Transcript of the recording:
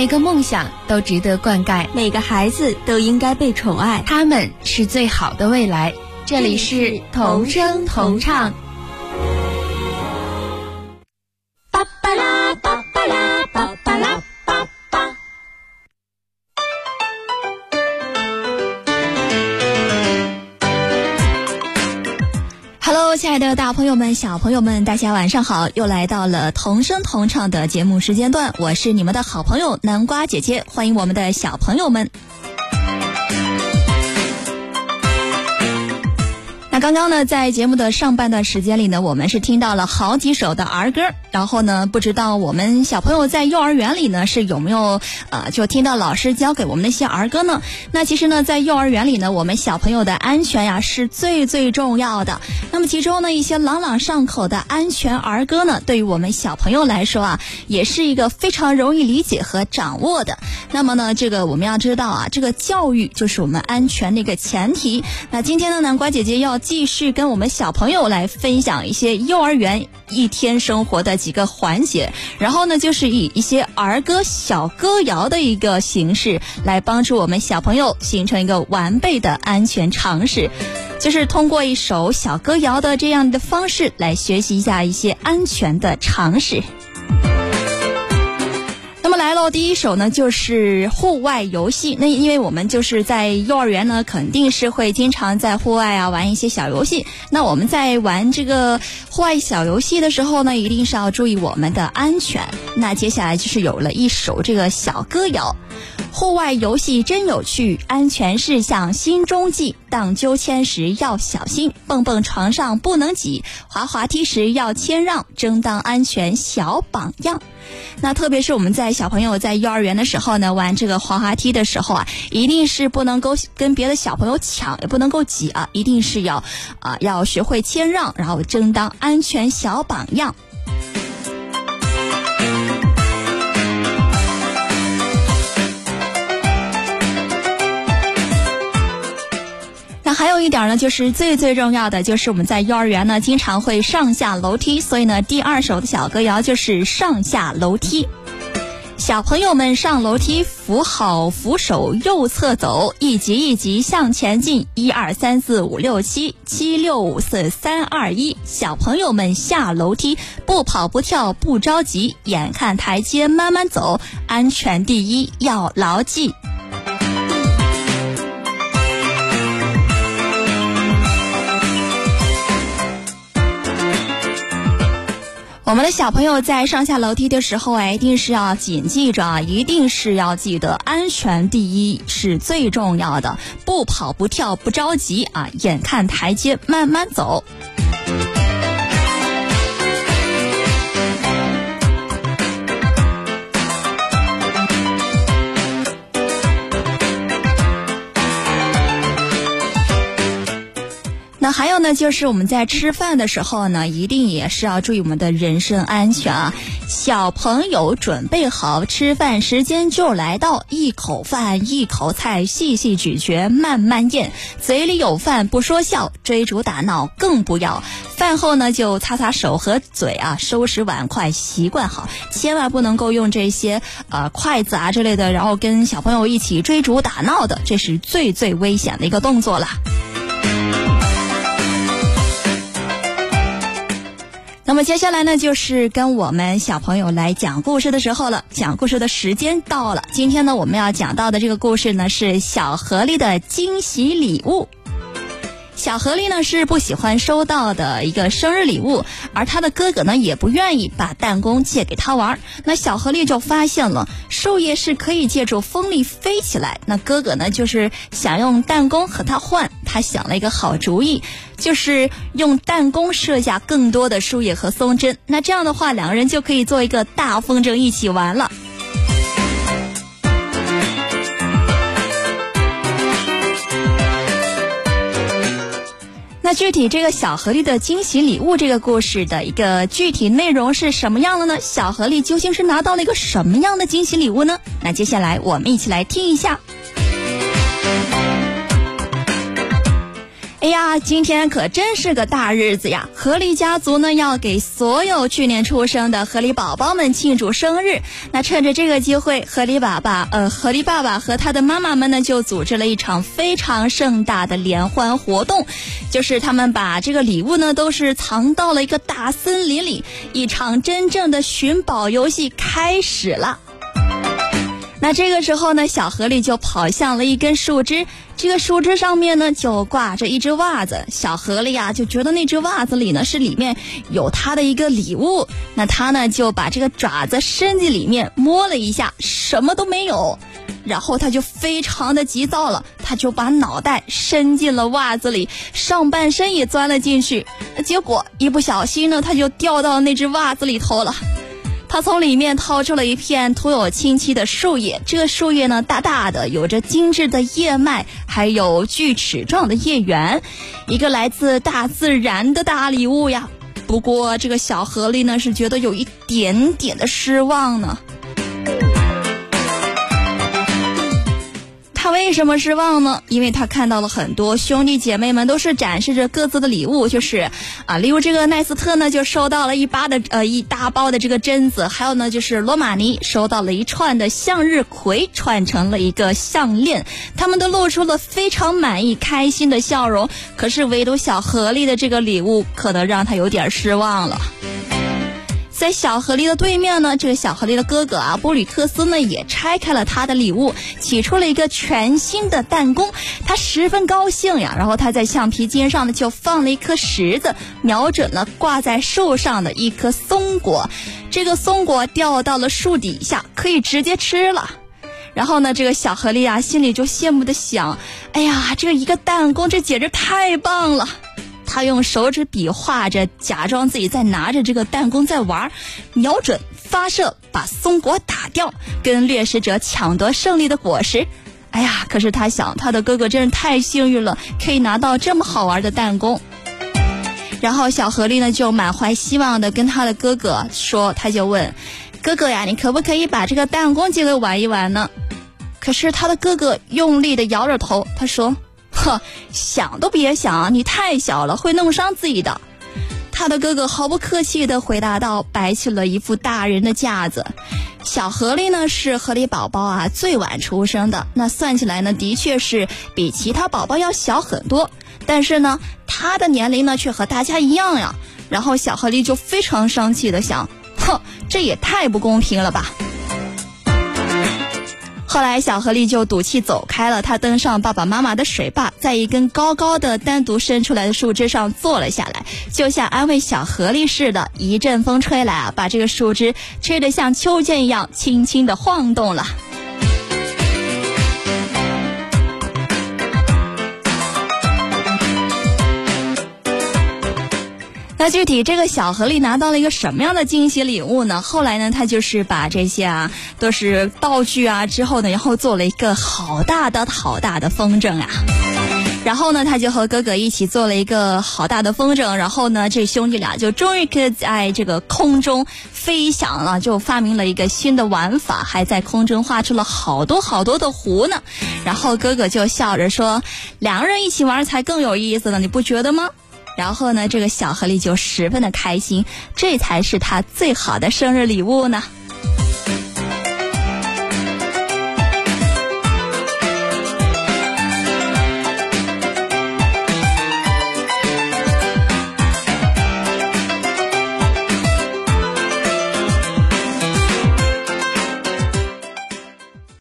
每个梦想都值得灌溉，每个孩子都应该被宠爱，他们是最好的未来。这里是同声同唱。亲爱的大朋友们、小朋友们，大家晚上好！又来到了同声同唱的节目时间段，我是你们的好朋友南瓜姐姐，欢迎我们的小朋友们。刚刚呢，在节目的上半段时间里呢，我们是听到了好几首的儿歌。然后呢，不知道我们小朋友在幼儿园里呢，是有没有呃，就听到老师教给我们那些儿歌呢？那其实呢，在幼儿园里呢，我们小朋友的安全呀是最最重要的。那么其中呢，一些朗朗上口的安全儿歌呢，对于我们小朋友来说啊，也是一个非常容易理解和掌握的。那么呢，这个我们要知道啊，这个教育就是我们安全的一个前提。那今天呢，南瓜姐姐要继续跟我们小朋友来分享一些幼儿园一天生活的。几个环节，然后呢，就是以一些儿歌、小歌谣的一个形式，来帮助我们小朋友形成一个完备的安全常识，就是通过一首小歌谣的这样的方式来学习一下一些安全的常识。第一首呢就是户外游戏。那因为我们就是在幼儿园呢，肯定是会经常在户外啊玩一些小游戏。那我们在玩这个户外小游戏的时候呢，一定是要注意我们的安全。那接下来就是有了一首这个小歌谣：户外游戏真有趣，安全事项心中记。荡秋千时要小心，蹦蹦床上不能挤，滑滑梯时要谦让，争当安全小榜样。那特别是我们在小朋友在幼儿园的时候呢，玩这个滑滑梯的时候啊，一定是不能够跟别的小朋友抢，也不能够挤啊，一定是要啊要学会谦让，然后争当安全小榜样。还有一点呢，就是最最重要的，就是我们在幼儿园呢，经常会上下楼梯，所以呢，第二首的小歌谣就是上下楼梯。小朋友们上楼梯，扶好扶手，右侧走，一级一级向前进，一二三四五六七，七六五四三二一。小朋友们下楼梯，不跑不跳不着急，眼看台阶慢慢走，安全第一要牢记。我们的小朋友在上下楼梯的时候，哎，一定是要谨记着啊，一定是要记得安全第一是最重要的，不跑不跳不着急啊，眼看台阶慢慢走。还有呢，就是我们在吃饭的时候呢，一定也是要注意我们的人身安全啊。小朋友准备好，吃饭时间就来到，一口饭一口菜，细细咀嚼，慢慢咽，嘴里有饭不说笑，追逐打闹更不要。饭后呢，就擦擦手和嘴啊，收拾碗筷，习惯好，千万不能够用这些呃筷子啊之类的，然后跟小朋友一起追逐打闹的，这是最最危险的一个动作了。接下来呢，就是跟我们小朋友来讲故事的时候了。讲故事的时间到了。今天呢，我们要讲到的这个故事呢，是小河里的惊喜礼物。小河狸呢是不喜欢收到的一个生日礼物，而他的哥哥呢也不愿意把弹弓借给他玩。那小河狸就发现了树叶是可以借助风力飞起来。那哥哥呢就是想用弹弓和他换，他想了一个好主意，就是用弹弓射下更多的树叶和松针。那这样的话，两个人就可以做一个大风筝一起玩了。那具体这个小河狸的惊喜礼物这个故事的一个具体内容是什么样的呢？小河狸究竟是拿到了一个什么样的惊喜礼物呢？那接下来我们一起来听一下。哎呀，今天可真是个大日子呀！河狸家族呢要给所有去年出生的河狸宝宝们庆祝生日。那趁着这个机会，河狸爸爸，呃，河狸爸爸和他的妈妈们呢就组织了一场非常盛大的联欢活动，就是他们把这个礼物呢都是藏到了一个大森林里，一场真正的寻宝游戏开始了。那这个时候呢，小河狸就跑向了一根树枝，这个树枝上面呢就挂着一只袜子。小河狸呀就觉得那只袜子里呢是里面有它的一个礼物，那它呢就把这个爪子伸进里面摸了一下，什么都没有。然后它就非常的急躁了，它就把脑袋伸进了袜子里，上半身也钻了进去，结果一不小心呢，它就掉到那只袜子里头了。他从里面掏出了一片涂有清漆的树叶，这个树叶呢大大的，有着精致的叶脉，还有锯齿状的叶缘，一个来自大自然的大礼物呀。不过这个小河狸呢是觉得有一点点的失望呢。为什么失望呢？因为他看到了很多兄弟姐妹们都是展示着各自的礼物，就是啊，例如这个奈斯特呢就收到了一巴的呃一大包的这个榛子，还有呢就是罗马尼收到了一串的向日葵，串成了一个项链，他们都露出了非常满意、开心的笑容。可是唯独小河狸的这个礼物，可能让他有点失望了。在小河狸的对面呢，这个小河狸的哥哥啊，波吕克斯呢也拆开了他的礼物，取出了一个全新的弹弓，他十分高兴呀。然后他在橡皮筋上呢就放了一颗石子，瞄准了挂在树上的一颗松果，这个松果掉到了树底下，可以直接吃了。然后呢，这个小河狸啊心里就羡慕的想：哎呀，这一个弹弓，这简直太棒了。他用手指比划着，假装自己在拿着这个弹弓在玩，瞄准发射，把松果打掉，跟掠食者抢夺胜利的果实。哎呀，可是他想，他的哥哥真是太幸运了，可以拿到这么好玩的弹弓。然后小河狸呢，就满怀希望的跟他的哥哥说，他就问哥哥呀，你可不可以把这个弹弓借给玩一玩呢？可是他的哥哥用力的摇着头，他说。呵，想都别想，你太小了，会弄伤自己的。他的哥哥毫不客气地回答道，摆起了一副大人的架子。小河狸呢是河狸宝宝啊最晚出生的，那算起来呢，的确是比其他宝宝要小很多。但是呢，他的年龄呢却和大家一样呀。然后小河狸就非常生气地想，哼，这也太不公平了吧。后来，小河狸就赌气走开了。它登上爸爸妈妈的水坝，在一根高高的、单独伸出来的树枝上坐了下来，就像安慰小河狸似的。一阵风吹来啊，把这个树枝吹得像秋千一样，轻轻地晃动了。那具体这个小河狸拿到了一个什么样的惊喜礼物呢？后来呢，他就是把这些啊都是道具啊，之后呢，然后做了一个好大的好大的风筝啊，然后呢，他就和哥哥一起做了一个好大的风筝，然后呢，这兄弟俩就终于可以在这个空中飞翔了，就发明了一个新的玩法，还在空中画出了好多好多的弧呢。然后哥哥就笑着说：“两个人一起玩才更有意思呢，你不觉得吗？”然后呢，这个小河狸就十分的开心，这才是他最好的生日礼物呢。